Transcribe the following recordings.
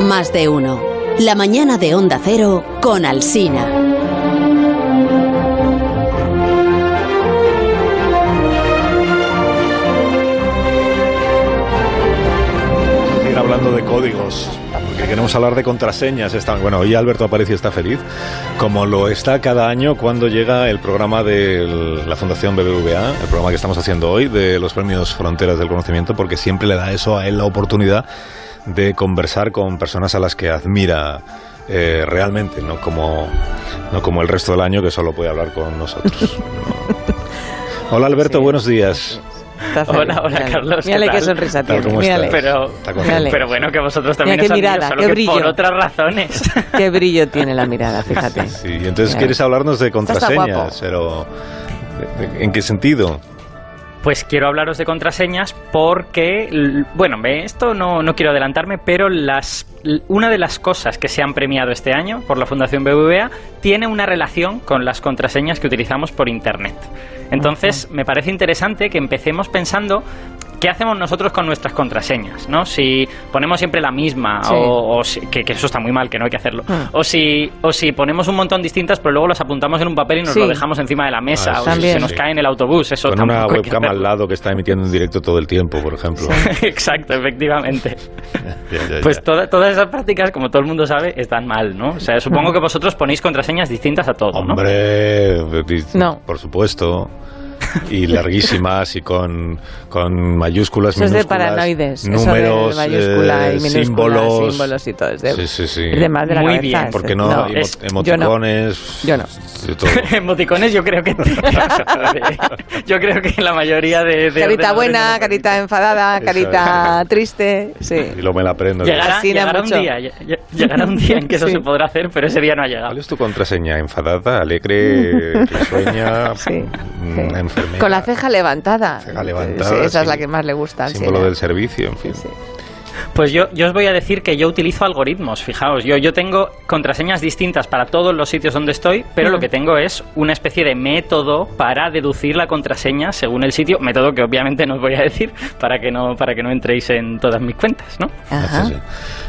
Más de uno. La mañana de Onda Cero con Alsina. seguir hablando de códigos, porque queremos hablar de contraseñas. Bueno, hoy Alberto Aparicio está feliz, como lo está cada año cuando llega el programa de la Fundación BBVA, el programa que estamos haciendo hoy, de los premios Fronteras del Conocimiento, porque siempre le da eso a él la oportunidad de conversar con personas a las que admira eh, realmente, no como, no como el resto del año que solo puede hablar con nosotros. No. Hola Alberto, buenos días. Hola, hola, mírale. Carlos, ¿qué Mírale qué tal? sonrisa tiene. Pero, pero bueno, que vosotros también Mira qué os admiro, mirada, solo qué que brillo. por otras razones. Qué brillo tiene la mirada, fíjate. Sí, y entonces Mira. quieres hablarnos de contraseñas, pero ¿de- de- ¿en qué sentido? Pues quiero hablaros de contraseñas porque, bueno, esto no, no quiero adelantarme, pero las, una de las cosas que se han premiado este año por la Fundación BBVA tiene una relación con las contraseñas que utilizamos por Internet. Entonces, me parece interesante que empecemos pensando qué hacemos nosotros con nuestras contraseñas, ¿no? Si ponemos siempre la misma, Sí. o, o si- que, que eso está muy mal, que no hay que hacerlo, Mm. o, si, o si ponemos un montón distintas, pero luego las apuntamos en un papel y nos Sí. lo dejamos encima de la mesa, Ah, o si se nos sí. cae en el autobús, eso Con una webcam al lado que está emitiendo en directo todo el tiempo, por ejemplo. Exacto, efectivamente. Ya, ya, ya. Pues toda- todas esas prácticas, como todo el mundo sabe, están mal, ¿no? O sea, supongo que vosotros ponéis contraseñas distintas a todo, ¿no? Hombre, No. por supuesto. Y larguísimas y con, con mayúsculas, Eso es de minúsculas, paranoides. números, eso de mayúscula eh, y minúscula, símbolos. símbolos y todo. Es de, Sí, sí, sí. es de más de la Muy cabeza, bien, Porque no, no, emo- es- yo no. emoticones. Yo no. todo. Emoticones yo creo que... yo creo que la mayoría de... de Carita buena, no carita enfadada, carita triste. Sí. Y lo me la aprendo. Llegará, llegará un día, lle- lle- llegará un día en que eso Sí. se podrá hacer, pero ese día no ha llegado. ¿Cuál es tu contraseña? ¿Enfadada, alegre, risueña, Sí, mm, sí. Enfermera? Con la ceja levantada. Ceja levantada, Sí, esa es sí. la que más le gusta. al Símbolo Sina. del servicio, en fin. Pues yo, yo os voy a decir que yo utilizo algoritmos, fijaos, yo, yo tengo contraseñas distintas para todos los sitios donde estoy, pero Mm. lo que tengo es una especie de método para deducir la contraseña según el sitio, método que obviamente no os voy a decir para que no, para que no entréis en todas mis cuentas, ¿no? Ajá. Haces bien.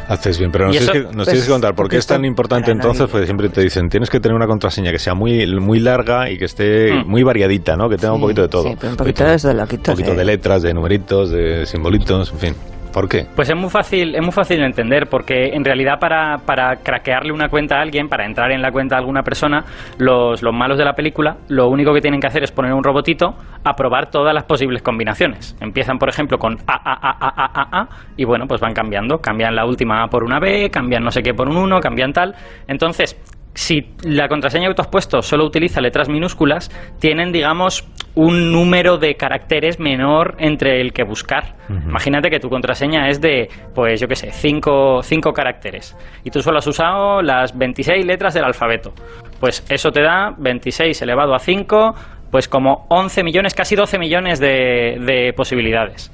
Haces bien, pero nos, Y tienes, eso, que, nos pues, tienes que contar por qué es tan importante entonces, porque siempre te dicen, tienes que tener una contraseña que sea muy, muy larga y que esté Mm. muy variadita, ¿no? Que tenga un poquito de todo. sí, pero un poquito de eso de loquitos, Un poquito eh. de letras, de numeritos, de simbolitos, en fin. ¿Por qué? Pues es muy fácil, es muy fácil de entender, porque en realidad para, para craquearle una cuenta a alguien, para entrar en la cuenta de alguna persona, los, los malos de la película, lo único que tienen que hacer es poner un robotito a probar todas las posibles combinaciones. Empiezan, por ejemplo, con A, A, A, A, A, A, y bueno, pues van cambiando. Cambian la última A por una B, cambian no sé qué por un 1, cambian tal. Entonces, si la contraseña que tú has puesto solo utiliza letras minúsculas, tienen, digamos, un número de caracteres menor entre el que buscar. Imagínate que tu contraseña es de, pues yo qué sé, cinco, cinco caracteres. Y tú solo has usado las 26 letras del alfabeto. Pues eso te da 26 elevado a 5, pues como 11 millones, casi 12 millones de, de posibilidades.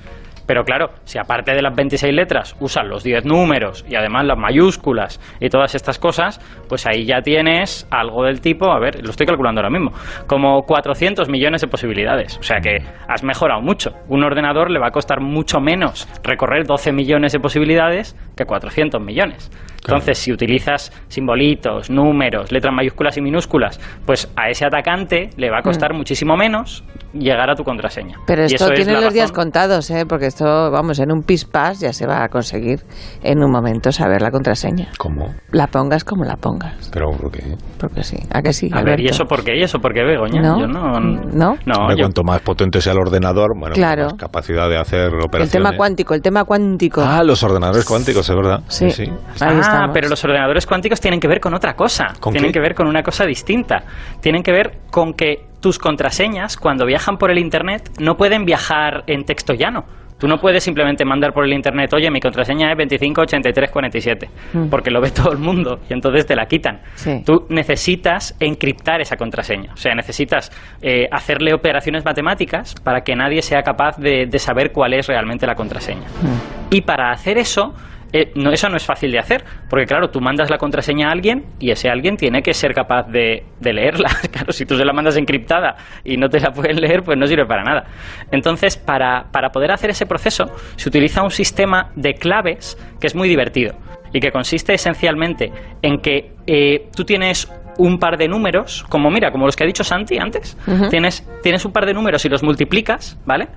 Pero claro, si aparte de las 26 letras usan los 10 números y además las mayúsculas y todas estas cosas, pues ahí ya tienes algo del tipo, a ver, lo estoy calculando ahora mismo, como 400 millones de posibilidades. O sea que has mejorado mucho. Un ordenador le va a costar mucho menos recorrer 12 millones de posibilidades que 400 millones. Entonces, si utilizas simbolitos, números, letras mayúsculas y minúsculas, pues a ese atacante le va a costar muchísimo menos llegar a tu contraseña. Pero Y esto es tiene los días contados, ¿eh? Porque esto, vamos, en un pispás ya se va a conseguir en un momento saber la contraseña. ¿Cómo? La pongas como la pongas. ¿Pero por qué? Porque sí. ¿A que sí? A ver, ¿y eso por qué? ¿Y eso por qué, Begoña? ¿No? Yo no... ¿No? No, Hombre, yo- Cuanto más potente sea el ordenador, bueno, Claro. más capacidad de hacer operaciones. El tema cuántico, el tema cuántico. Ah, los ordenadores cuánticos, es verdad. Sí. Ahí ah, estamos. pero los ordenadores cuánticos tienen que ver con otra cosa. ¿Con tienen qué? que ver con una cosa distinta. Tienen que ver con que tus contraseñas, cuando viajan por el Internet, no pueden viajar en texto llano. Tú no puedes simplemente mandar por el internet, oye, mi contraseña es 258347, Mm. porque lo ve todo el mundo y entonces te la quitan. Sí. Tú necesitas encriptar esa contraseña, o sea, necesitas eh, hacerle operaciones matemáticas para que nadie sea capaz de, de saber cuál es realmente la contraseña. Mm. Y para hacer eso, eh, no, eso no es fácil de hacer, porque claro, tú mandas la contraseña a alguien y ese alguien tiene que ser capaz de, de leerla. Claro, si tú se la mandas encriptada y no te la pueden leer, pues no sirve para nada. Entonces, para, para poder hacer ese proceso, se utiliza un sistema de claves que es muy divertido. y que consiste esencialmente en que eh, tú tienes un par de números, como mira, como los que ha dicho Santi antes, tienes, tienes un par de números y los multiplicas, ¿vale?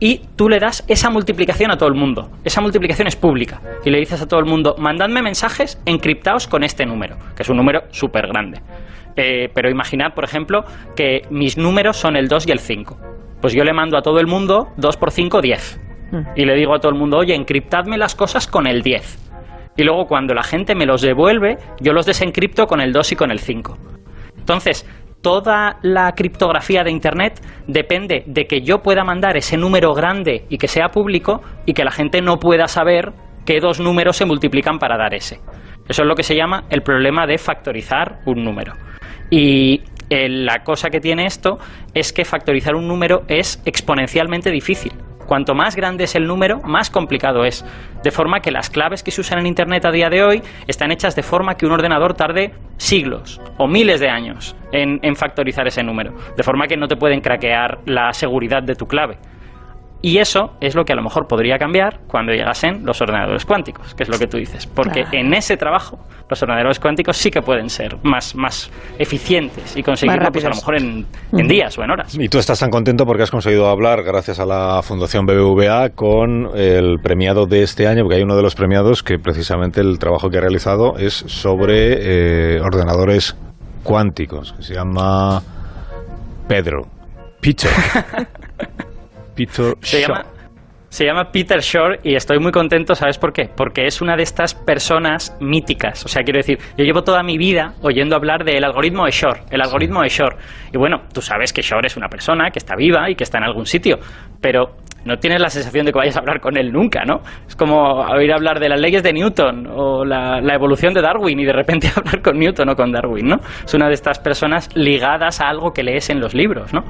Y tú le das esa multiplicación a todo el mundo. Esa multiplicación es pública. Y le dices a todo el mundo, mandadme mensajes encriptados con este número, que es un número súper grande. Eh, pero imaginad, por ejemplo, que mis números son el 2 y el 5. Pues yo le mando a todo el mundo 2 por 5, 10. Y le digo a todo el mundo, oye, encriptadme las cosas con el 10 y luego cuando la gente me los devuelve, yo los desencripto con el 2 y con el 5. Entonces, toda la criptografía de Internet depende de que yo pueda mandar ese número grande y que sea público y que la gente no pueda saber qué dos números se multiplican para dar ese. Eso es lo que se llama el problema de factorizar un número. Y eh, la cosa que tiene esto es que factorizar un número es exponencialmente difícil. Cuanto más grande es el número, más complicado es. De forma que las claves que se usan en Internet a día de hoy están hechas de forma que un ordenador tarde siglos o miles de años en, factorizar ese número. De forma que no te pueden craquear la seguridad de tu clave. Y eso es lo que a lo mejor podría cambiar cuando llegasen los ordenadores cuánticos, que es lo que tú dices. Porque en ese trabajo los ordenadores cuánticos sí que pueden ser más, más eficientes y conseguirlo pues, a lo mejor en, días o en horas. Y tú estás tan contento porque has conseguido hablar, gracias a la Fundación BBVA, con el premiado de este año, porque hay uno de los premiados que precisamente el trabajo que ha realizado es sobre eh, ordenadores cuánticos, que se llama Pedro. Peter. se Llama, se llama Peter Shore y estoy muy contento, ¿sabes por qué? Porque es una de estas personas míticas. O sea, quiero decir, yo llevo toda mi vida oyendo hablar del algoritmo de Shore, el algoritmo de Shore. Y bueno, tú sabes que Shore es una persona que está viva y que está en algún sitio, pero no tienes la sensación de que vayas a hablar con él nunca, ¿no? Es como oír hablar de las leyes de Newton o la, evolución de Darwin y de repente hablar con Newton o con Darwin, ¿no? Es una de estas personas ligadas a algo que lees en los libros, ¿no?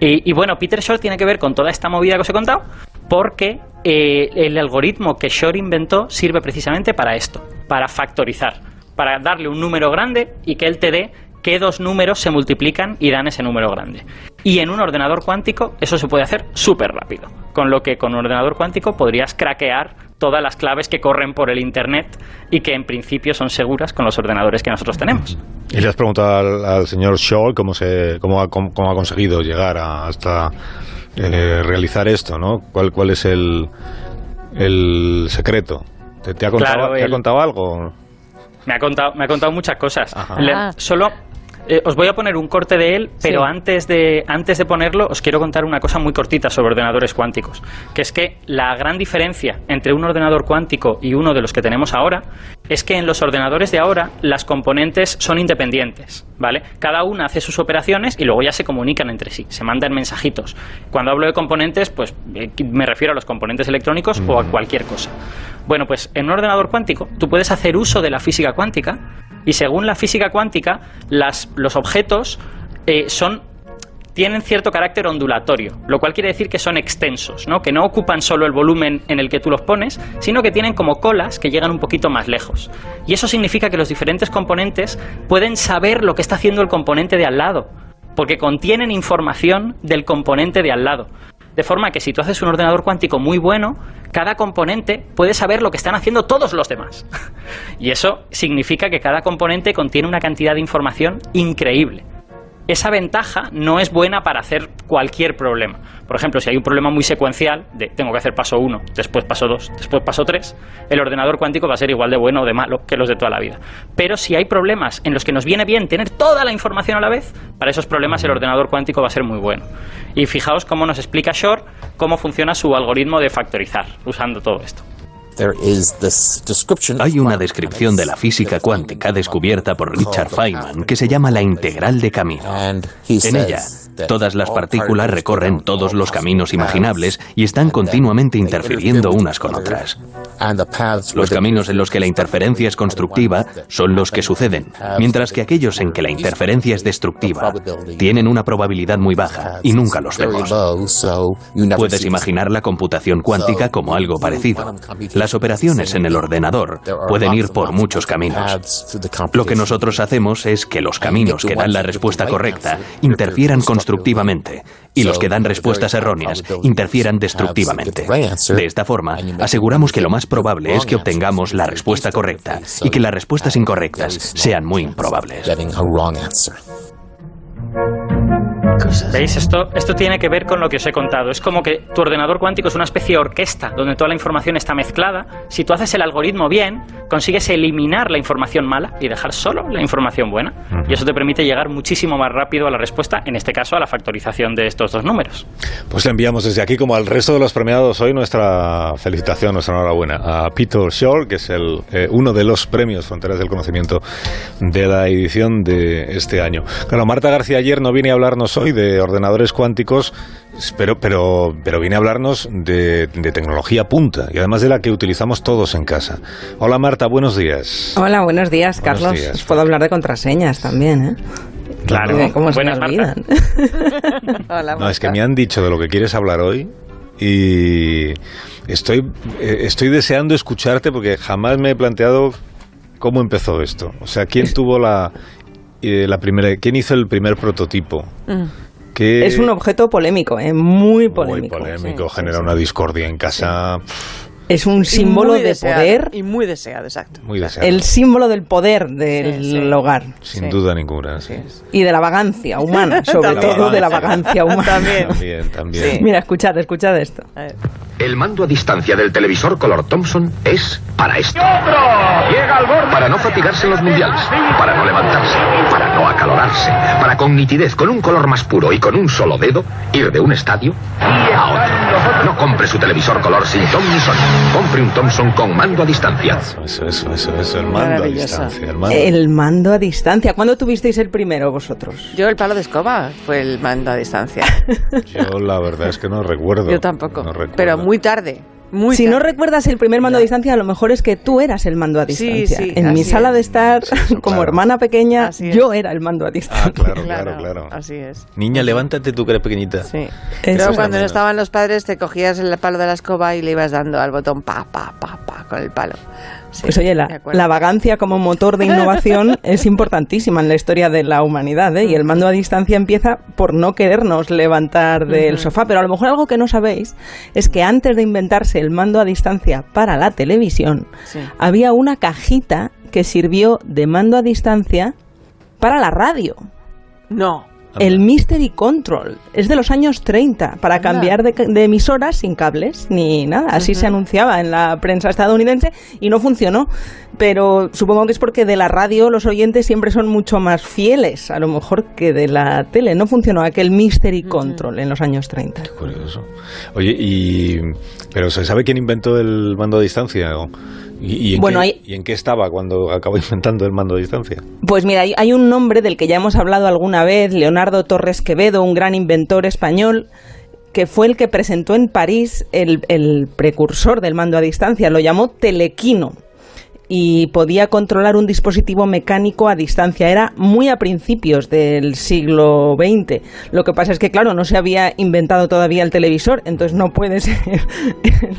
Y, bueno, Peter Shor tiene que ver con toda esta movida que os he contado porque eh, el algoritmo que Shor inventó sirve precisamente para esto, para factorizar, para darle un número grande y que él te dé qué dos números se multiplican y dan ese número grande. Y en un ordenador cuántico eso se puede hacer súper rápido, con lo que con un ordenador cuántico podrías craquear todas las claves que corren por el Internet y que en principio son seguras con los ordenadores que nosotros tenemos. Y le has preguntado al, señor Scholl cómo, se, cómo, ha, cómo ha conseguido llegar hasta eh, realizar esto, ¿no? ¿Cuál, cuál es el, el secreto? ¿Te, ha, contado, ¿te ha contado algo? Me ha contado, me ha contado muchas cosas. solo eh, os voy a poner un corte de él, pero antes, de, antes de ponerlo os quiero contar una cosa muy cortita sobre ordenadores cuánticos, que es que la gran diferencia entre un ordenador cuántico y uno de los que tenemos ahora es que en los ordenadores de ahora las componentes son independientes, ¿vale? Cada una hace sus operaciones y luego ya se comunican entre sí, se mandan mensajitos. Cuando hablo de componentes, pues eh, me refiero a los componentes electrónicos o a cualquier cosa. Bueno, pues en un ordenador cuántico tú puedes hacer uso de la física cuántica y según la física cuántica, los objetos eh, son tienen cierto carácter ondulatorio, lo cual quiere decir que son extensos, ¿no? que no ocupan solo el volumen en el que tú los pones, sino que tienen como colas que llegan un poquito más lejos. Y eso significa que los diferentes componentes pueden saber lo que está haciendo el componente de al lado, porque contienen información del componente de al lado. De forma que si tú haces un ordenador cuántico muy bueno, cada componente puede saber lo que están haciendo todos los demás. y eso significa que cada componente contiene una cantidad de información increíble esa ventaja no es buena para hacer cualquier problema. Por ejemplo, si hay un problema muy secuencial, de tengo que hacer paso 1, después paso 2, después paso 3, el ordenador cuántico va a ser igual de bueno o de malo que los de toda la vida. Pero si hay problemas en los que nos viene bien tener toda la información a la vez, para esos problemas el ordenador cuántico va a ser muy bueno. Y fijaos cómo nos explica Shor cómo funciona su algoritmo de factorizar usando todo esto. Hay una descripción de la física cuántica descubierta por Richard Feynman que se llama la integral de camino. En ella, todas las partículas recorren todos los caminos imaginables y están continuamente interfiriendo unas con otras. Los caminos en los que la interferencia es constructiva son los que suceden, mientras que aquellos en que la interferencia es destructiva tienen una probabilidad muy baja y nunca los vemos. Puedes imaginar la computación cuántica como algo parecido. Las operaciones en el ordenador pueden ir por muchos caminos. Lo que nosotros hacemos es que los caminos que dan la respuesta correcta interfieran con constructivamente y los que dan respuestas erróneas interfieran destructivamente. De esta forma, aseguramos que lo más probable es que obtengamos la respuesta correcta y que las respuestas incorrectas sean muy improbables. ¿Veis? Esto, esto tiene que ver con lo que os he contado. Es como que tu ordenador cuántico es una especie de orquesta donde toda la información está mezclada. Si tú haces el algoritmo bien, consigues eliminar la información mala y dejar solo la información buena. Y eso te permite llegar muchísimo más rápido a la respuesta, en este caso a la factorización de estos dos números. Pues le enviamos desde aquí, como al resto de los premiados hoy, nuestra felicitación, nuestra enhorabuena a Peter Shore, que es el, eh, uno de los premios Fronteras del Conocimiento de la edición de este año. Claro, Marta García ayer no viene a hablarnos hoy de ordenadores cuánticos, pero, pero, pero viene a hablarnos de, de tecnología punta y además de la que utilizamos todos en casa. Hola Marta, buenos días. Hola, buenos días, Buenos Carlos. días. Puedo hablar de contraseñas también, ¿eh? Claro. ¿Cómo se me olvidan? Hola, No, es que me han dicho de lo que quieres hablar hoy y estoy, eh, estoy deseando escucharte porque jamás me he planteado cómo empezó esto. O sea, quién tuvo la, eh, la primera, quién hizo el primer prototipo. Mm. ¿Qué- Es un objeto polémico, ¿eh? Muy muy polémico. polémico, Sí, genera sí, una discordia en casa Es un símbolo de deseado, poder, Y muy deseado, exacto. muy deseado. el símbolo del poder del Sí, sí. hogar sin sí. duda ninguna. Y de la vagancia humana, sobre También. todo de la vagancia humana. También. También, también. Sí. Mira, escuchad, escuchad esto. El mando a distancia del televisor color Thompson es para esto. Para no fatigarse en los mundiales, para no levantarse, para no acalorarse, para con nitidez, con un color más puro y con un solo dedo, ir de un estadio a otro. No compre su televisor color sin Sony. Compre un Thompson con mando a distancia. Eso, eso, eso, eso, el mando a distancia. El mando. El mando a distancia. ¿Cuándo tuvisteis el primero vosotros? Yo el palo de escoba fue el mando a distancia. Yo la verdad es que no recuerdo. Yo tampoco. No recuerdo. pero muy tarde. Muy si no recuerdas el primer mando a distancia, a lo mejor es que tú eras el mando a Sí, distancia. sí, en mi sala es. de estar, Sí, eso, como claro. hermana pequeña, yo era el mando a distancia. Ah, claro, claro, claro. Así es. Niña, levántate tú que eres pequeñita. Sí. Es cuando no estaban los padres te cogías el palo de la escoba y le ibas dando al botón pa, pa, pa, pa con el palo. Sí, Pues oye, la, la vagancia como motor de innovación es importantísima en la historia de la humanidad, ¿eh? Y el mando a distancia empieza por no querernos levantar del sofá. Pero a lo mejor algo que no sabéis es que antes de inventarse el mando a distancia para la televisión, Sí. había una cajita que sirvió de mando a distancia para la radio. No. El Mystery Control es de los años 30 para Anda. cambiar de, de emisoras sin cables ni nada. Así se anunciaba en la prensa estadounidense y no funcionó. Pero supongo que es porque de la radio los oyentes siempre son mucho más fieles, a lo mejor que de la tele. No funcionó aquel Mystery Control en los años 30. Curioso. Oye, y. ¿Pero se sabe quién inventó el mando a distancia? ¿O- ¿Y, y en Bueno, qué, hay- ¿Y en qué estaba cuando acabó inventando el mando a distancia? Pues mira, hay, hay un nombre del que ya hemos hablado alguna vez, Leonardo Torres Quevedo, un gran inventor español, que fue el que presentó en París el, el precursor del mando a distancia, lo llamó telequino y podía controlar un dispositivo mecánico a distancia. Era muy a principios del siglo XX. Lo que pasa es que, claro, no se había inventado todavía el televisor, entonces no puede ser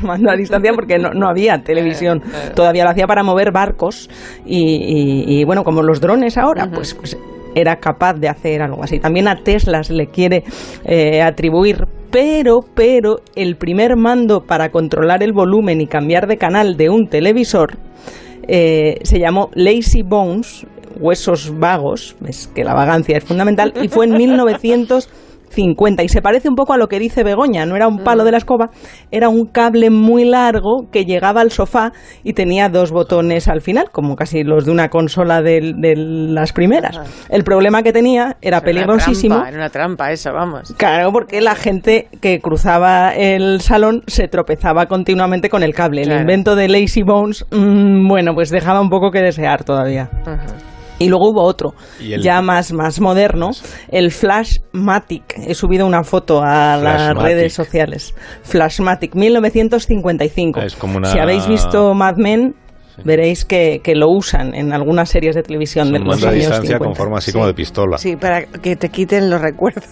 mando a distancia porque no, no había televisión. Todavía lo hacía para mover barcos y, y- y, bueno, como los drones ahora, pues, pues era capaz de hacer algo así. También a Tesla se le quiere eh, atribuir, pero, pero el primer mando para controlar el volumen y cambiar de canal de un televisor eh, se llamó Lazy Bones, huesos vagos, es que la vagancia es fundamental, y fue en 1950. Y se parece un poco a lo que dice Begoña, no era un palo de la escoba, era un cable muy largo que llegaba al sofá y tenía dos botones al final, como casi los de una consola de, las primeras. El problema que tenía era Era una peligrosísimo. trampa, Era una trampa eso, vamos. Claro, porque la gente que cruzaba el salón se tropezaba continuamente con el cable. Claro. El invento de Lazy Bones, mm, bueno, pues dejaba un poco que desear todavía. Ujú. Y luego hubo otro, ya más, más moderno, el Flashmatic. He subido una foto a las redes sociales. Flashmatic, 1955. Es como una- Si habéis visto Mad Men, veréis que, que, lo usan en algunas series de televisión de los años distancia 50. con forma así como de pistola. Sí, para que te quiten los recuerdos.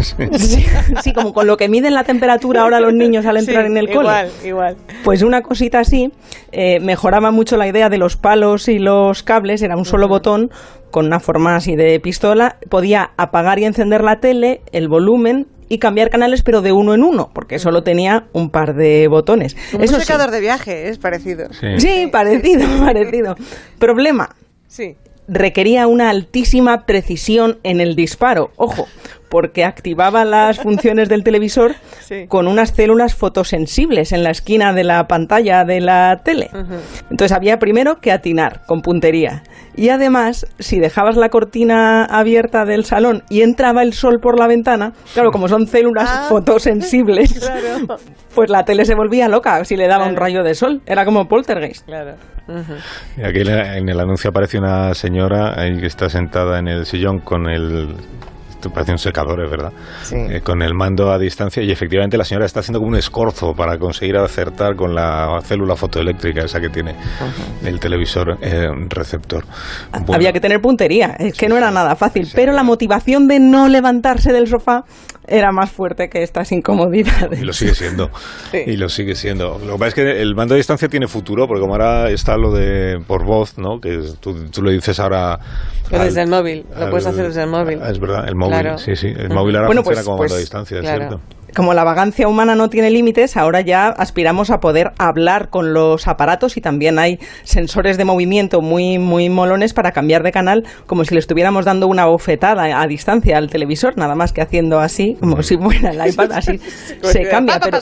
sí. sí, como con lo que miden la temperatura ahora los niños al entrar en el cole. Igual, igual. Pues una cosita así eh, mejoraba mucho la idea de los palos y los cables, era un solo botón con una forma así de pistola, podía apagar y encender la tele, el volumen y cambiar canales, pero de uno en uno, porque solo tenía un par de botones. Un Eso secador sí. de viaje, es parecido. Sí. Sí, parecido, parecido. Problema, Sí. requería una altísima precisión en el disparo. Ojo, porque activaba las funciones del televisor Sí. con unas células fotosensibles en la esquina de la pantalla de la tele. Entonces había primero que atinar con puntería. Y además, si dejabas la cortina abierta del salón y entraba el sol por la ventana, claro, como son células Ah, fotosensibles, Claro. pues la tele se volvía loca si le daba un rayo de sol. Era como poltergeist. Claro. Aquí en el anuncio aparece una señora ahí que está sentada en el sillón con el... Esto parece un secador, es verdad. Sí. Eh, con el mando a distancia y efectivamente la señora está haciendo como un escorzo para conseguir acertar con la célula fotoeléctrica esa que tiene el televisor eh, receptor. Bueno, Había que tener puntería, es que Sí, no era sí. nada fácil, Sí, pero la motivación de no levantarse del sofá era más fuerte que estas incomodidades. Y lo sigue siendo. Sí. Y lo sigue siendo. Lo que pasa es que el mando a distancia tiene futuro, porque como ahora está lo de por voz, ¿no? Que tú, tú le dices ahora. Pero desde el móvil, lo puedes hacer desde el móvil. Es verdad, el móvil. Claro. Sí, sí. El móvil ahora Bueno, funciona pues- como pues, a distancia, es claro. cierto. Como la vagancia humana no tiene límites, ahora ya aspiramos a poder hablar con los aparatos y también hay sensores de movimiento muy, muy molones para cambiar de canal, como si le estuviéramos dando una bofetada a distancia al televisor, nada más que haciendo así, como si fuera el iPad, así se cambia. Pero,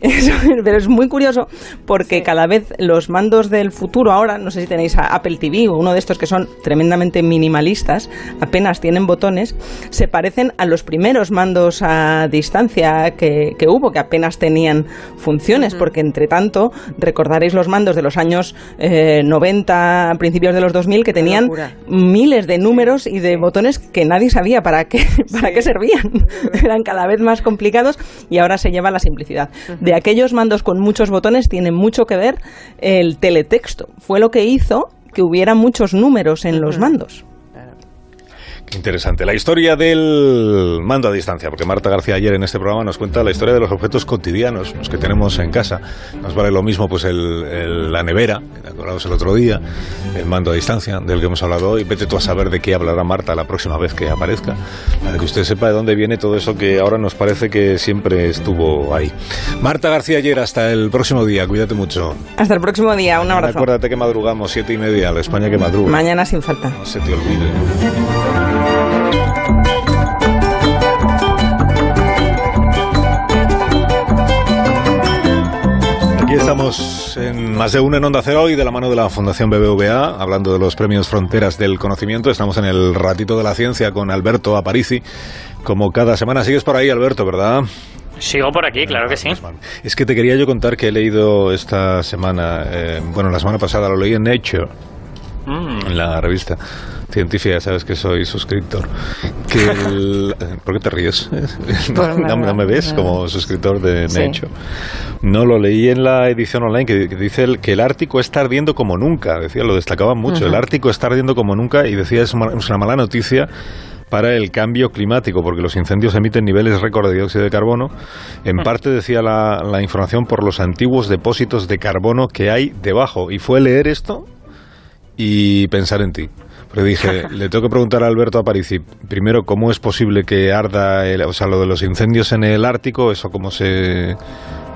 Eso, pero es muy curioso porque Sí. cada vez los mandos del futuro ahora, no sé si tenéis a Apple TV o uno de estos que son tremendamente minimalistas, apenas tienen botones, se parecen a los primeros mandos a distancia que, que hubo, que apenas tenían funciones, porque entre tanto recordaréis los mandos de los años eh, 90, principios de los 2000, que tenían miles de números y de botones que nadie sabía para qué, para qué servían. Eran cada vez más complicados y ahora se lleva la simplicidad. De aquellos mandos con muchos botones tiene mucho que ver el teletexto. Fue lo que hizo que hubiera muchos números en los mandos. Interesante. La historia del mando a distancia, porque Marta García ayer en este programa nos cuenta la historia de los objetos cotidianos, los que tenemos en casa. Nos vale lo mismo pues el, el- la nevera, que acordabas el otro día, el mando a distancia, del que hemos hablado hoy. Vete tú a saber de qué hablará Marta la próxima vez que aparezca, para que usted sepa de dónde viene todo eso que ahora nos parece que siempre estuvo ahí. Marta García ayer, hasta el próximo día, cuídate mucho. Hasta el próximo día. Un abrazo. Acuérdate que madrugamos siete y media, la España que madruga. Mañana sin falta. No se te olvide. Estamos en más de uno en Onda Cero y de la mano de la Fundación BBVA, hablando de los premios Fronteras del Conocimiento. Estamos en el ratito de la ciencia con Alberto Aparici. Como cada semana sigues por ahí, Alberto, ¿verdad? Sigo por aquí, claro que sí. Es que te quería yo contar que he leído esta semana, eh, bueno, la semana pasada lo leí en Nature, Mm. en la revista científica, sabes que soy suscriptor. Que el- ¿Por qué te ríes? ¿No, no me ves como suscriptor de Sí. Nature? No, lo leí en la edición online que, que dice el- que el Ártico está ardiendo como nunca. Decía, lo destacaban mucho. El Ártico está ardiendo como nunca y decía, es una, es una mala noticia para el cambio climático, porque los incendios emiten niveles récord de dióxido de carbono. En parte decía la, la información por los antiguos depósitos de carbono que hay debajo. Y fue leer esto y pensar en ti. Porque dije, le tengo que preguntar a Alberto Aparici, primero, ¿cómo es posible que arda, el, o sea, lo de los incendios en el Ártico, eso cómo se,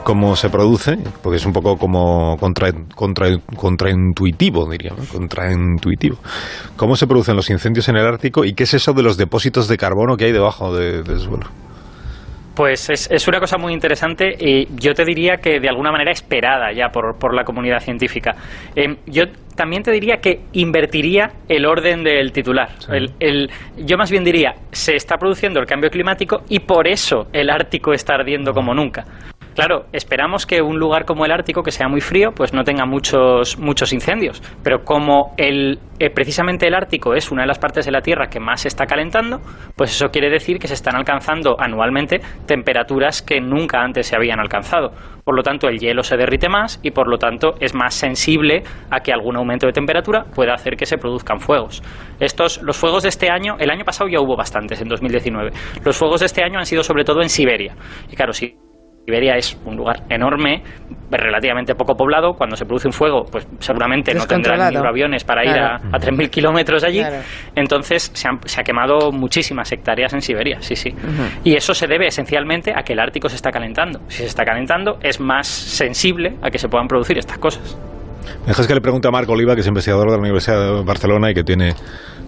cómo se produce? Porque es un poco como contra, contra, contraintuitivo, diría, ¿no? Contraintuitivo. ¿Cómo se producen los incendios en el Ártico y qué es eso de los depósitos de carbono que hay debajo de- del suelo? Pues es, es una cosa muy interesante y yo te diría que de alguna manera esperada ya por, por la comunidad científica. Em, yo también te diría que invertiría el orden del titular. El- el- yo más bien diría, se está produciendo el cambio climático y por eso el Ártico está ardiendo como nunca. Claro, esperamos que un lugar como el Ártico, que sea muy frío, pues no tenga muchos, muchos incendios. Pero como el, eh, precisamente el Ártico es una de las partes de la Tierra que más se está calentando, pues eso quiere decir que se están alcanzando anualmente temperaturas que nunca antes se habían alcanzado. Por lo tanto, el hielo se derrite más y por lo tanto es más sensible a que algún aumento de temperatura pueda hacer que se produzcan fuegos. Estos, los fuegos de este año, el año pasado ya hubo bastantes, en 2019. Los fuegos de este año han sido sobre todo en Siberia. Y claro, si Siberia es un lugar enorme, relativamente poco poblado. Cuando se produce un fuego, pues seguramente no tendrán ni aviones para ir a, 3.000 kilómetros allí. Entonces se, se, ha quemado muchísimas hectáreas en Siberia, sí, sí. Y eso se debe esencialmente a que el Ártico se está calentando. Si se está calentando, es más sensible a que se puedan producir estas cosas. dejas que le pregunte a Marco Oliva, que es investigador de la Universidad de Barcelona y que tiene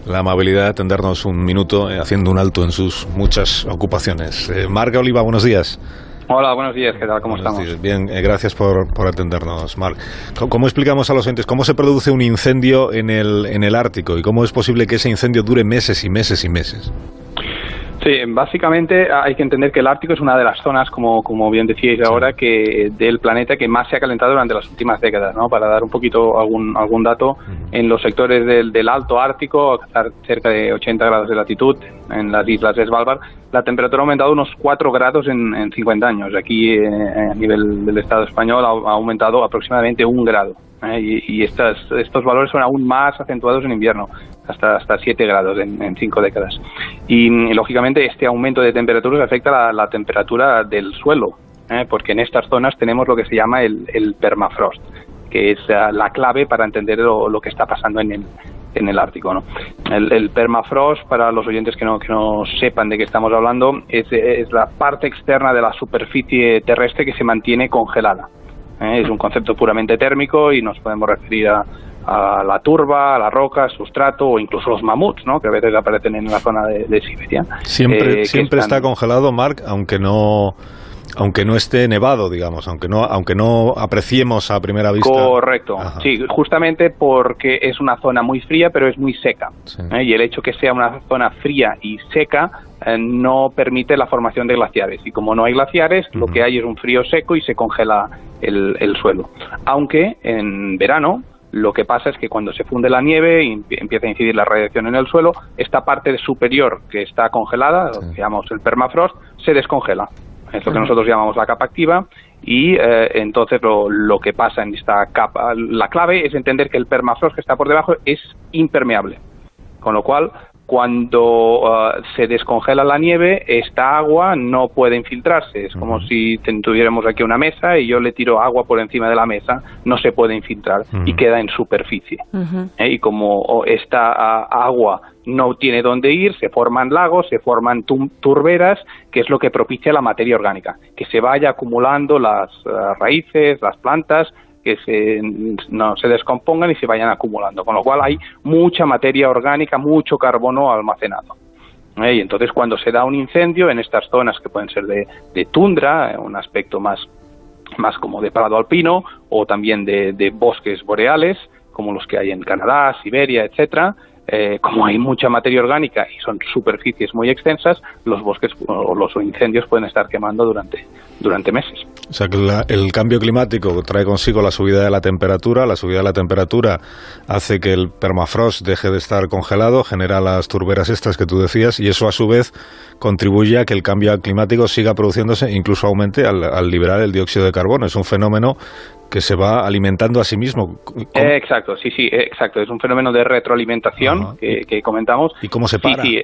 la amabilidad de atendernos un minuto eh, haciendo un alto en sus muchas ocupaciones. Eh, Marco Oliva, buenos días. Hola, buenos días, ¿qué tal? ¿Cómo estamos? Bien, eh, gracias por, por, atendernos, Marc. ¿Cómo, explicamos a los entes cómo se produce un incendio en el, en el Ártico y cómo es posible que ese incendio dure meses y meses y meses? Sí, básicamente hay que entender que el Ártico es una de las zonas, como, como bien decíais ahora, que del planeta que más se ha calentado durante las últimas décadas. ¿no? Para dar un poquito algún, algún dato, en los sectores del, del Alto Ártico, cerca de 80 grados de latitud, en las islas de Svalbard, la temperatura ha aumentado unos 4 grados en, en 50 años. Aquí, eh, a nivel del Estado español, ha, aumentado aproximadamente un grado. ¿eh? Y, y estas, estos valores son aún más acentuados en invierno hasta, hasta 7 grados en, en cinco décadas. Y, lógicamente, este aumento de temperaturas afecta la, temperatura del suelo, ¿eh? porque en estas zonas tenemos lo que se llama el, el permafrost, que es uh, la clave para entender lo, lo, que está pasando en el, en el Ártico. ¿no? El, el, permafrost, para los oyentes que no, que no sepan de qué estamos hablando, es, es la parte externa de la superficie terrestre que se mantiene congelada. ¿eh? Es un concepto puramente térmico y nos podemos referir a, a la turba, a la roca, sustrato o incluso los mamuts, ¿no? que a veces aparecen en la zona de, Siberia. Siempre, eh, siempre está congelado, Mark, aunque no aunque no esté nevado, digamos, aunque no, aunque no apreciemos a primera vista. Correcto, sí, justamente porque es una zona muy fría, pero es muy seca. ¿eh? Y el hecho que sea una zona fría y seca eh, no permite la formación de glaciares. Y como no hay glaciares, lo que hay es un frío seco y se congela el, el suelo. Aunque en verano, lo que pasa es que cuando se funde la nieve y empieza a incidir la radiación en el suelo, esta parte superior que está congelada, lo que llamamos el permafrost, se descongela. Es lo que nosotros llamamos la capa activa y eh, entonces lo, lo, que pasa en esta capa, la clave es entender que el permafrost que está por debajo es impermeable. Con lo cual, cuando uh, se descongela la nieve, esta agua no puede infiltrarse. Es como uh -huh. si tuviéramos aquí una mesa y yo le tiro agua por encima de la mesa, no se puede infiltrar uh -huh. y queda en superficie. -huh. ¿Eh? Y como esta uh, agua no tiene dónde ir, se forman lagos, se forman turberas, que es lo que propicia la materia orgánica, que se vaya acumulando las uh, raíces, las plantas, que se, no se descompongan y se vayan acumulando, con lo cual hay mucha materia orgánica, mucho carbono almacenado. ¿Eh? Y entonces cuando se da un incendio en estas zonas que pueden ser de, tundra, un aspecto más, más como de prado alpino, o también de, de bosques boreales, como los que hay en Canadá, Siberia, etcétera, eh, como hay mucha materia orgánica y son superficies muy extensas, los bosques o los incendios pueden estar quemando durante, durante meses. O sea que la, el cambio climático trae consigo la subida de la temperatura, la subida de la temperatura hace que el permafrost deje de estar congelado, genera las turberas estas que tú decías y eso a su vez contribuye a que el cambio climático siga produciéndose, incluso aumente al, al liberar el dióxido de carbono. Es un fenómeno que se va alimentando a sí mismo. Exacto, sí, sí, exacto. Es un fenómeno de retroalimentación uh -huh. que, que, comentamos. ¿Y cómo se para? Sí, sí.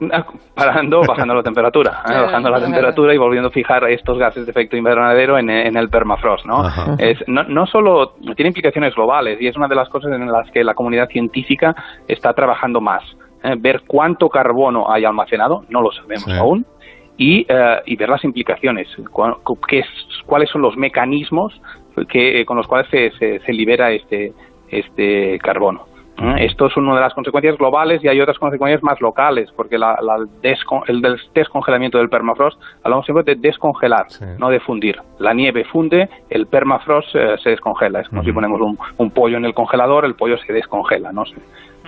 Parando, bajando la temperatura, ¿eh? bajando la temperatura y volviendo a fijar estos gases de efecto invernadero en, en el permafrost, ¿no? Es, ¿no? No solo tiene implicaciones globales y es una de las cosas en las que la comunidad científica está trabajando más. ¿eh? Ver cuánto carbono hay almacenado, no lo sabemos sí. aún, y, uh, y, ver las implicaciones, qué es, cuáles son los mecanismos que, con los cuales se, se, se libera este, este carbono. ¿Eh? Esto es una de las consecuencias globales y hay otras consecuencias más locales, porque la, la descon el descongelamiento del permafrost, hablamos siempre de descongelar, sí. no de fundir. La nieve funde, el permafrost eh, se descongela. Es como uh -huh. si ponemos un, un, pollo en el congelador, el pollo se descongela, no se,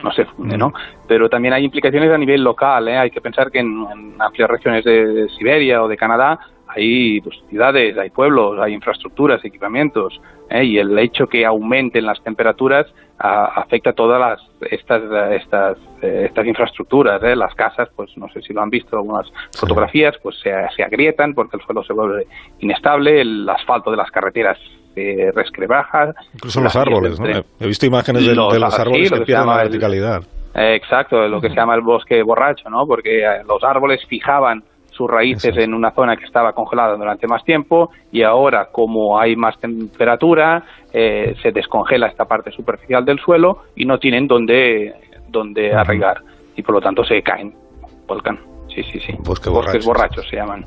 no se funde, ¿no? Pero también hay implicaciones a nivel local, ¿eh? Hay que pensar que en, en amplias regiones de, de Siberia o de Canadá hay pues, ciudades, hay pueblos, hay infraestructuras, equipamientos, ¿eh? y el hecho que aumenten las temperaturas afecta a todas las, estas, estas, eh, estas infraestructuras. ¿eh? Las casas, pues no sé si lo han visto, algunas fotografías, pues se, se, agrietan porque el suelo se vuelve inestable, el asfalto de las carreteras se resquebraja. Incluso los árboles, ¿no? He visto imágenes de los, árboles que, pierden la verticalidad. exacto, lo que se llama el bosque borracho, ¿no? Porque los árboles fijaban sus raíces en una zona que estaba congelada durante más tiempo y ahora como hay más temperatura eh, se descongela esta parte superficial del suelo y no tienen donde, donde arraigar y por lo tanto se caen, volcan. Sí, sí, sí. Bosques borrachos se llaman.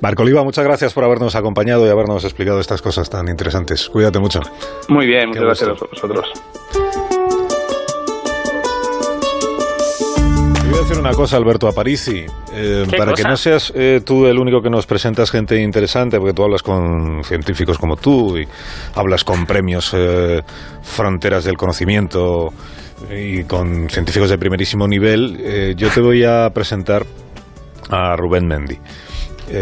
Marco Oliva, muchas gracias por habernos acompañado y habernos explicado estas cosas tan interesantes. Cuídate mucho. Muy bien, muchas gracias a vosotros. Voy a decir una cosa, Alberto Aparici. Eh, para que no seas eh, tú el único que nos presentas gente interesante, porque tú hablas con científicos como tú y hablas con premios eh, Fronteras del Conocimiento y con científicos de primerísimo nivel, yo te voy a presentar a Rubén Mendy.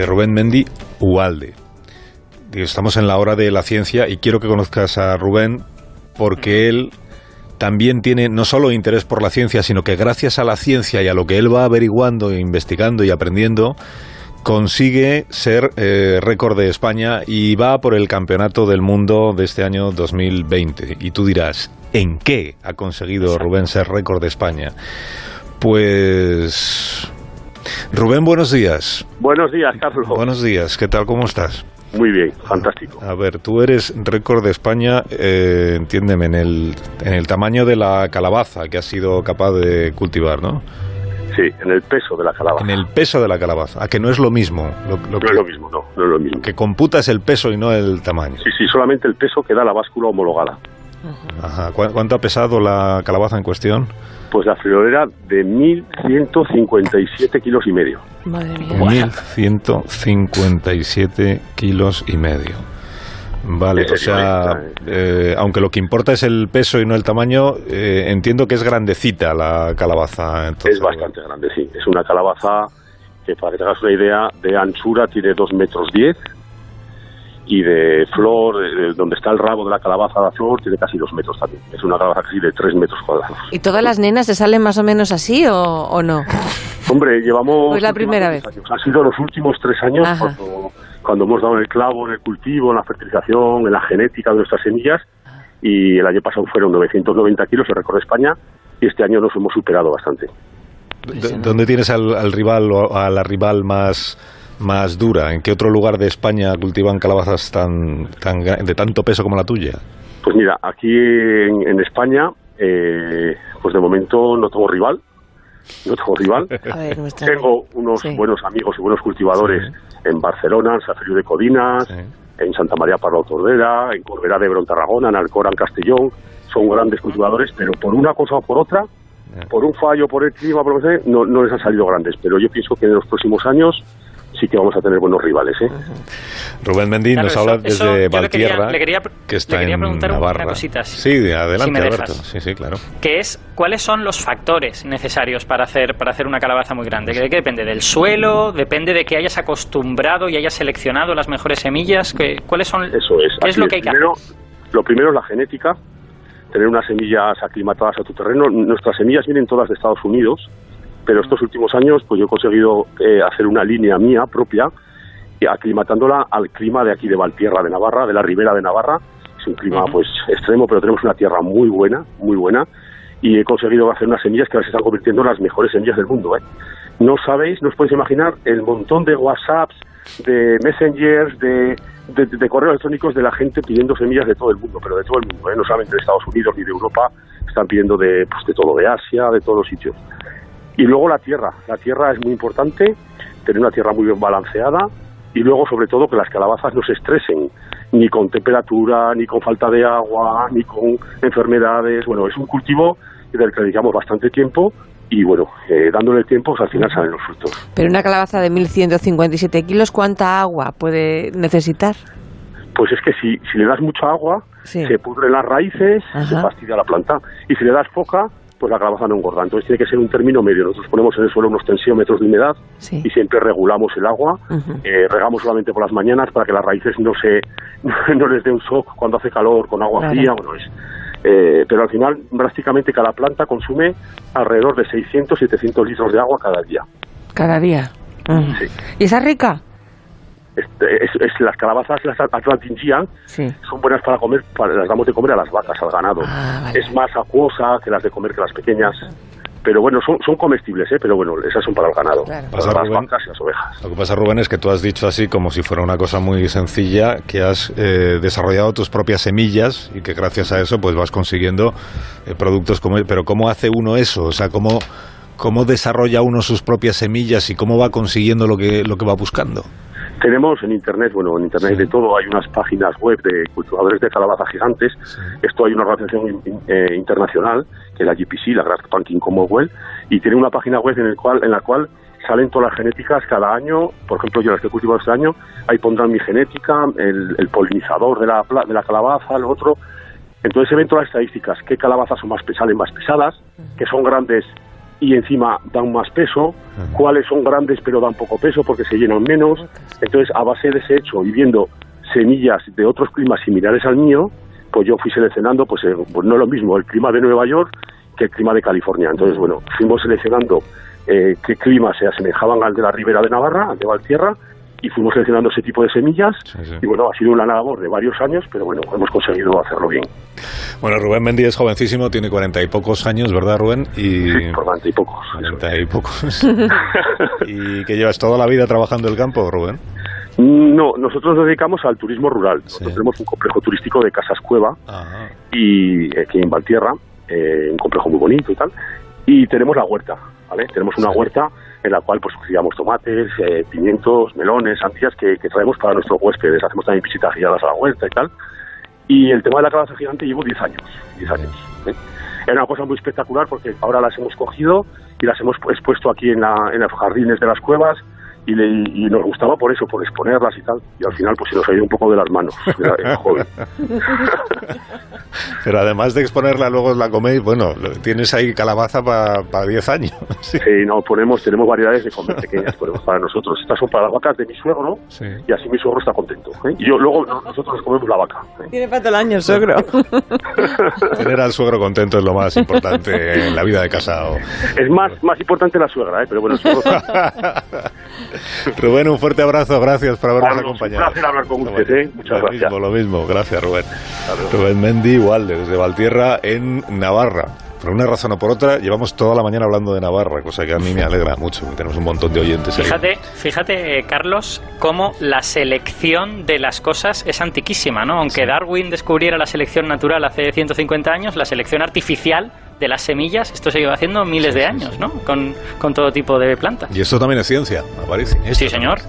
Rubén Mendy Ualde. Estamos en la hora de la ciencia y quiero que conozcas a Rubén porque él también tiene no solo interés por la ciencia, sino que gracias a la ciencia y a lo que él va averiguando, investigando y aprendiendo, consigue ser eh, récord de España y va por el campeonato del mundo de este año 2020. Y tú dirás, ¿en qué ha conseguido Rubén ser récord de España? Pues... Rubén, buenos días. Buenos días, Carlos. Buenos días, ¿qué tal? ¿Cómo estás? Muy bien, fantástico. A ver, tú eres récord de España, eh, entiéndeme, en el, en el tamaño de la calabaza que has sido capaz de cultivar, ¿no? Sí, en el peso de la calabaza. En el peso de la calabaza, a que no es lo mismo. no es lo mismo, no, no es lo mismo. Que computa es el peso y no el tamaño. Sí, sí, solamente el peso que da la báscula homologada. Ajá. ¿Cuánto ha pesado la calabaza en cuestión? Pues la friolera de 1.157 kilos y medio. Madre mía. 1.157 kilos y medio. Vale, o sea, eh, aunque lo que importa es el peso y no el tamaño, eh, entiendo que es grandecita la calabaza. es bastante grande, sí. Es una calabaza que, para que te hagas una idea, de anchura tiene 2 metros 10 y de flor, donde está el rabo de la calabaza de flor, tiene casi dos metros también. Es una calabaza casi de tres metros cuadrados. ¿Y todas las nenas se salen más o menos así o, no? Hombre, llevamos... Es la primera vez. Han sido los últimos tres años cuando, cuando, hemos dado el clavo en el cultivo, en la fertilización, en la genética de nuestras semillas y el año pasado fueron 990 kilos el récord de España y este año nos hemos superado bastante. ¿Dónde tienes al, al rival o a la rival más más dura? ¿En qué otro lugar de España cultivan calabazas tan, tan de tanto peso como la tuya? Pues mira, aquí en, España, eh, pues de momento no tengo rival. No tengo rival. Tengo unos buenos amigos y buenos cultivadores en Barcelona, en Safrio de Codinas, en Santa María Parla Tordera, en Corbera de Ebro, Tarragona, en Alcora, en Castellón. Son grandes cultivadores, pero por una cosa o por otra, por un fallo, por el clima, por lo que sea, no, no les han salido grandes. Pero yo pienso que en los próximos años sí que vamos a tener buenos rivales. ¿eh? Rubén Mendín nos habla desde Valtierra, que está en preguntar Navarra. Una cosita, sí, adelante, Alberto. Sí, sí, claro. Que es, ¿cuáles son los factores necesarios para hacer, para hacer una calabaza muy grande? ¿De qué depende? ¿Del suelo? ¿Depende de que hayas acostumbrado y hayas seleccionado las mejores semillas? ¿Qué, ¿Cuáles son? Eso es. ¿Qué es lo que hay que hacer? Lo primero es la genética, tener unas semillas aclimatadas a tu terreno. Nuestras semillas vienen todas de Estados Unidos, pero estos últimos años pues yo he conseguido eh, hacer una línea mía propia y aclimatándola al clima de aquí de Valtierra de Navarra, de la ribera de Navarra. Es un clima pues extremo, pero tenemos una tierra muy buena, muy buena y he conseguido hacer unas semillas que ahora se están convirtiendo en las mejores semillas del mundo. ¿eh? No sabéis, no os podéis imaginar el montón de WhatsApps, de messengers, de, de, correos electrónicos de la gente pidiendo semillas de todo el mundo, pero de todo el mundo, ¿eh? no solamente de Estados Unidos ni de Europa, están pidiendo de, pues, de todo, de Asia, de todos los sitios. Y luego la tierra. La tierra es muy importante, tener una tierra muy bien balanceada y luego sobre todo que las calabazas no se estresen ni con temperatura, ni con falta de agua, ni con enfermedades. Bueno, es un cultivo del que dedicamos bastante tiempo y bueno, eh, dándole tiempo pues, al final salen los frutos. Pero una calabaza de 1.157 kilos, ¿cuánta agua puede necesitar? Pues es que si, si le das mucha agua, se pudren las raíces, se fastidia la planta. Y si le das poca, pues la calabaza no engorda. Entonces tiene que ser un término medio. Nosotros ponemos en el suelo unos tensiómetros de humedad y siempre regulamos el agua. Eh, regamos solamente por las mañanas para que las raíces no se no les dé un shock cuando hace calor con agua fría. Bueno, es, eh, pero al final, drásticamente, cada planta consume alrededor de 600, 700 litros de agua cada día. Cada día. ¿Y esa rica? Este, es, las calabazas, las Atlantingian, son buenas para comer, las damos de comer a las vacas, al ganado. Ah, es más acuosa que las de comer que las pequeñas. Pero bueno, son, son comestibles, ¿eh? pero bueno, esas son para el ganado, para las vacas y las ovejas. Lo que pasa, Rubén, es que tú has dicho así como si fuera una cosa muy sencilla, que has eh, desarrollado tus propias semillas y que gracias a eso pues vas consiguiendo eh, productos como... Pero ¿cómo hace uno eso? O sea, ¿cómo, ¿cómo desarrolla uno sus propias semillas y cómo va consiguiendo lo que, lo que va buscando? Tenemos en Internet, bueno, en Internet de todo, hay unas páginas web de cultivadores de calabaza gigantes. Esto hay una organización eh, internacional, que es la GPC, la Grass Pumpkin Commonwealth, y tiene una página web en, el cual, en la cual salen todas las genéticas cada año. Por ejemplo, yo las que he cultivado este año, ahí pondrán mi genética, el, polinizador de la, de la calabaza, el otro. Entonces se ven todas las estadísticas, qué calabazas son más salen más pesadas, que son grandes y encima dan más peso, cuáles son grandes pero dan poco peso porque se llenan menos. Entonces, a base de ese hecho y viendo semillas de otros climas similares al mío, pues yo fui seleccionando, pues, eh, pues no es lo mismo el clima de Nueva York que el clima de California. Entonces, bueno, fuimos seleccionando eh, qué climas se asemejaban al de la ribera de Navarra, al de Valtierra, y fuimos seleccionando ese tipo de semillas y bueno, ha sido una labor de varios años, pero bueno, hemos conseguido hacerlo bien. Bueno, Rubén Mendy es jovencísimo, tiene cuarenta y pocos años, ¿verdad Rubén? Y... Sí, cuarenta y pocos. Cuarenta y pocos. ¿Y que llevas toda la vida trabajando el campo, Rubén? No, nosotros nos dedicamos al turismo rural. Nosotros tenemos un complejo turístico de casas cueva y aquí en Valtierra, eh, un complejo muy bonito y tal. Y tenemos la huerta, ¿vale? Tenemos una huerta en la cual pues criamos tomates, eh, pimientos, melones, sandías que, traemos para nuestros huéspedes. Hacemos también visitas guiadas a la huerta y tal. Y el tema de la calabaza gigante llevo 10 años. 10 años. ¿eh? Era una cosa muy espectacular porque ahora las hemos cogido y las hemos expuesto aquí en, la, en los jardines de las cuevas y, nos gustaba por eso, por exponerlas y tal. Y al final pues se nos ha ido un poco de las manos, joven. Pero además de exponerla, luego la coméis, bueno, tienes ahí calabaza para 10 años. Sí. no, ponemos, tenemos variedades de comer pequeñas, ponemos para nosotros. Estas son para las vacas de mi suegro, ¿no? Sí. Y así mi suegro está contento. ¿eh? Y yo, luego nosotros nos comemos la vaca. ¿eh? Tiene para todo el año el suegro. Tener al suegro contento es lo más importante en la vida de casado. Es más, más importante la suegra, ¿eh? pero bueno, el suegro... Rubén, un fuerte abrazo, gracias por habernos acompañado. Un placer hablar con usted, ¿eh? Muchas lo gracias. Mismo, lo mismo, gracias Rubén. Rubén Mendy, igual, desde Valtierra, en Navarra. Por una razón o por otra, llevamos toda la mañana hablando de Navarra, cosa que a mí me alegra mucho. Tenemos un montón de oyentes. Fíjate, fíjate, Carlos, cómo la selección de las cosas es antiquísima, ¿no? Aunque Darwin descubriera la selección natural hace 150 años, la selección artificial de las semillas, esto se lleva haciendo miles de años, ¿no? Con, todo tipo de plantas. Y esto también es ciencia, Aparici. Sí, señor.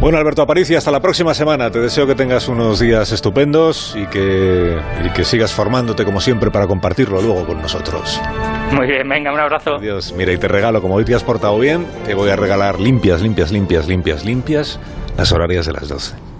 Bueno, Alberto Aparici, hasta la próxima semana. Te deseo que tengas unos días estupendos y que, y que sigas formándote como siempre para compartirlo luego con nosotros. Muy bien, venga, un abrazo. Adiós. Mira, y te regalo, como hoy te has portado bien, te voy a regalar limpias, limpias, limpias, limpias, limpias las horarias de las 12.